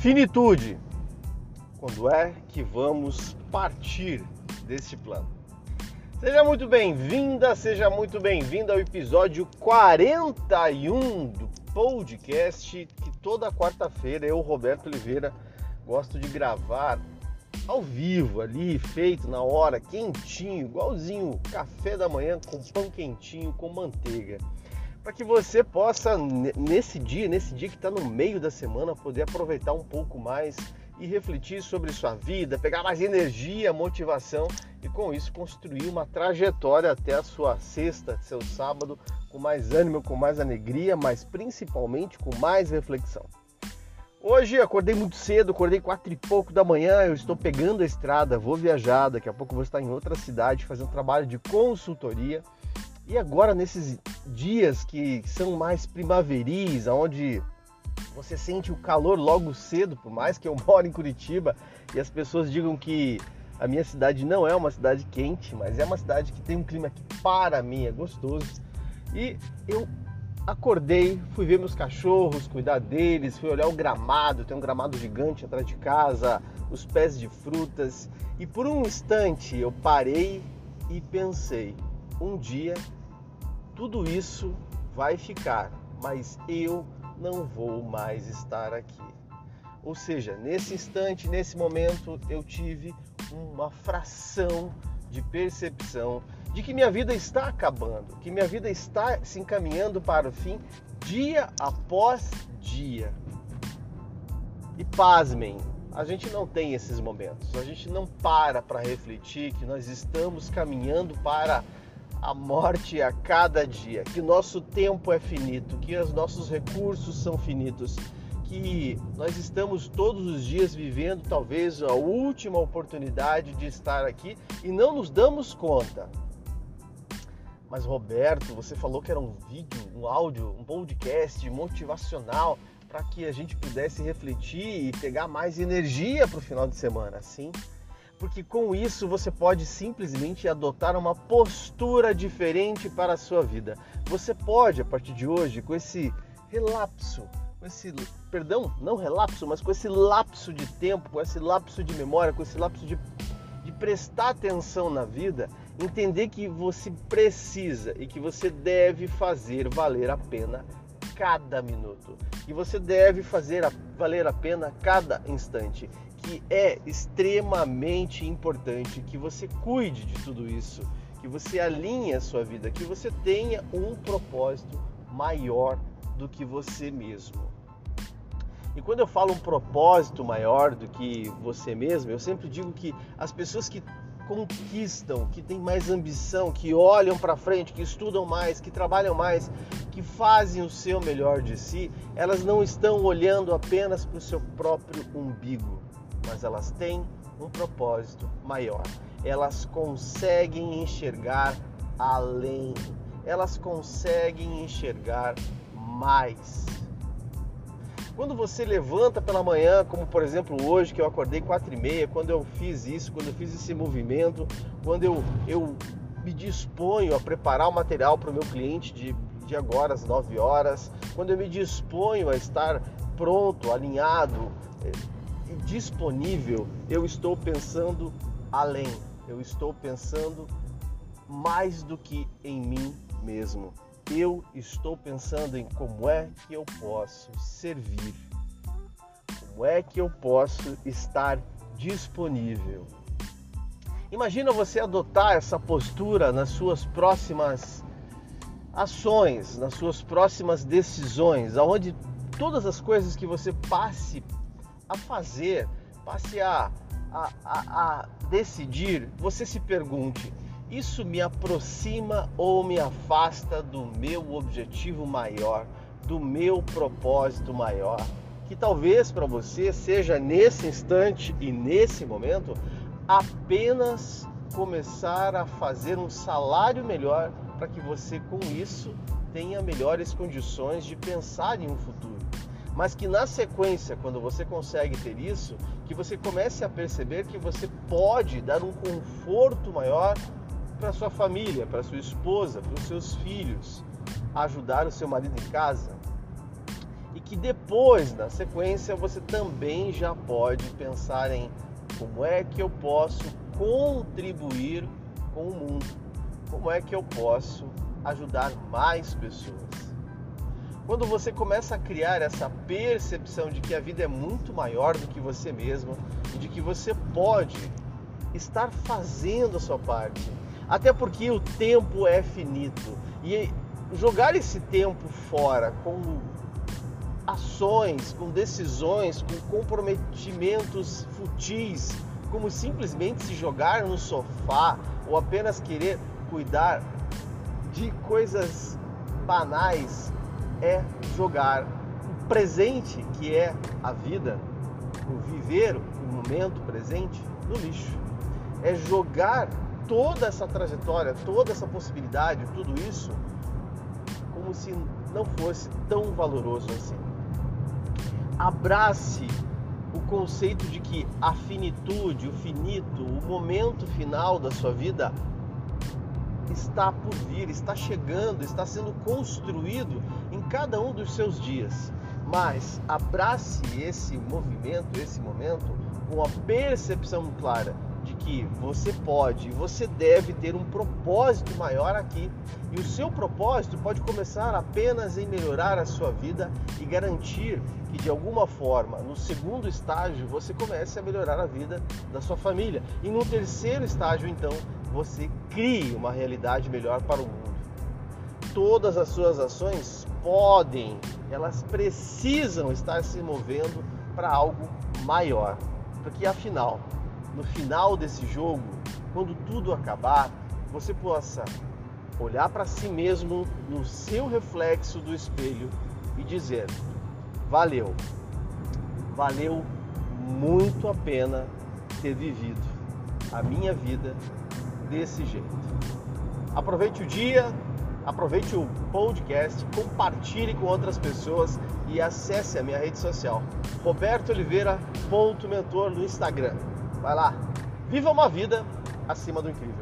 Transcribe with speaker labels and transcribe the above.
Speaker 1: Finitude. Quando é que vamos partir deste plano? Seja muito bem-vinda, seja muito bem-vindo ao episódio 41 do podcast que toda quarta-feira eu, Roberto Oliveira, gosto de gravar ao vivo ali, feito na hora, quentinho, igualzinho café da manhã com pão quentinho com manteiga para que você possa nesse dia, nesse dia que está no meio da semana, poder aproveitar um pouco mais e refletir sobre sua vida, pegar mais energia, motivação e com isso construir uma trajetória até a sua sexta, seu sábado, com mais ânimo, com mais alegria, mas principalmente com mais reflexão. Hoje acordei muito cedo, acordei quatro e pouco da manhã, eu estou pegando a estrada, vou viajar, daqui a pouco vou estar em outra cidade fazendo trabalho de consultoria e agora, nesses dias que são mais primaveris, onde você sente o calor logo cedo, por mais que eu moro em Curitiba e as pessoas digam que a minha cidade não é uma cidade quente, mas é uma cidade que tem um clima que para mim é gostoso. E eu acordei, fui ver meus cachorros, cuidar deles, fui olhar o gramado, tem um gramado gigante atrás de casa, os pés de frutas, e por um instante eu parei e pensei, um dia tudo isso vai ficar, mas eu não vou mais estar aqui. Ou seja, nesse instante, nesse momento, eu tive uma fração de percepção de que minha vida está acabando, que minha vida está se encaminhando para o fim dia após dia. E pasmem, a gente não tem esses momentos, a gente não para para refletir que nós estamos caminhando para a morte a cada dia, que nosso tempo é finito, que os nossos recursos são finitos, que nós estamos todos os dias vivendo talvez a última oportunidade de estar aqui e não nos damos conta. Mas Roberto, você falou que era um vídeo, um áudio, um podcast motivacional para que a gente pudesse refletir e pegar mais energia para o final de semana, sim? Porque com isso você pode simplesmente adotar uma postura diferente para a sua vida. Você pode, a partir de hoje, com esse relapso, com esse, perdão, não relapso, mas com esse lapso de tempo, com esse lapso de memória, com esse lapso de, de prestar atenção na vida, entender que você precisa e que você deve fazer valer a pena cada minuto. E você deve fazer a, valer a pena cada instante que é extremamente importante que você cuide de tudo isso, que você alinhe a sua vida, que você tenha um propósito maior do que você mesmo. E quando eu falo um propósito maior do que você mesmo, eu sempre digo que as pessoas que conquistam, que têm mais ambição, que olham para frente, que estudam mais, que trabalham mais, que fazem o seu melhor de si, elas não estão olhando apenas para o seu próprio umbigo mas elas têm um propósito maior. Elas conseguem enxergar além, elas conseguem enxergar mais. Quando você levanta pela manhã, como por exemplo hoje que eu acordei quatro e meia, quando eu fiz isso, quando eu fiz esse movimento, quando eu, eu me disponho a preparar o material para o meu cliente de, de agora às 9 horas, quando eu me disponho a estar pronto, alinhado, disponível, eu estou pensando além, eu estou pensando mais do que em mim mesmo. Eu estou pensando em como é que eu posso servir, como é que eu posso estar disponível. Imagina você adotar essa postura nas suas próximas ações, nas suas próximas decisões, aonde todas as coisas que você passe a fazer, passe a, a, a, a decidir, você se pergunte: isso me aproxima ou me afasta do meu objetivo maior, do meu propósito maior? Que talvez para você seja nesse instante e nesse momento apenas começar a fazer um salário melhor para que você com isso tenha melhores condições de pensar em um futuro mas que na sequência, quando você consegue ter isso, que você comece a perceber que você pode dar um conforto maior para sua família, para sua esposa, para os seus filhos, ajudar o seu marido em casa. e que depois, na sequência, você também já pode pensar em como é que eu posso contribuir com o mundo, como é que eu posso ajudar mais pessoas. Quando você começa a criar essa percepção de que a vida é muito maior do que você mesmo e de que você pode estar fazendo a sua parte, até porque o tempo é finito. E jogar esse tempo fora com ações, com decisões, com comprometimentos futis, como simplesmente se jogar no sofá ou apenas querer cuidar de coisas banais, é jogar o presente, que é a vida, o viver o momento presente, no lixo. É jogar toda essa trajetória, toda essa possibilidade, tudo isso, como se não fosse tão valoroso assim abrace o conceito de que a finitude, o finito, o momento final da sua vida está por vir, está chegando, está sendo construído em cada um dos seus dias. Mas abrace esse movimento, esse momento, com a percepção clara de que você pode, você deve ter um propósito maior aqui. E o seu propósito pode começar apenas em melhorar a sua vida e garantir que de alguma forma, no segundo estágio, você comece a melhorar a vida da sua família. E no terceiro estágio, então, você crie uma realidade melhor para o mundo. Todas as suas ações podem, elas precisam estar se movendo para algo maior. Porque afinal, no final desse jogo, quando tudo acabar, você possa olhar para si mesmo no seu reflexo do espelho e dizer: valeu, valeu muito a pena ter vivido a minha vida desse jeito. Aproveite o dia, aproveite o podcast, compartilhe com outras pessoas e acesse a minha rede social, Roberto Oliveira.mentor no Instagram. Vai lá, viva uma vida acima do incrível.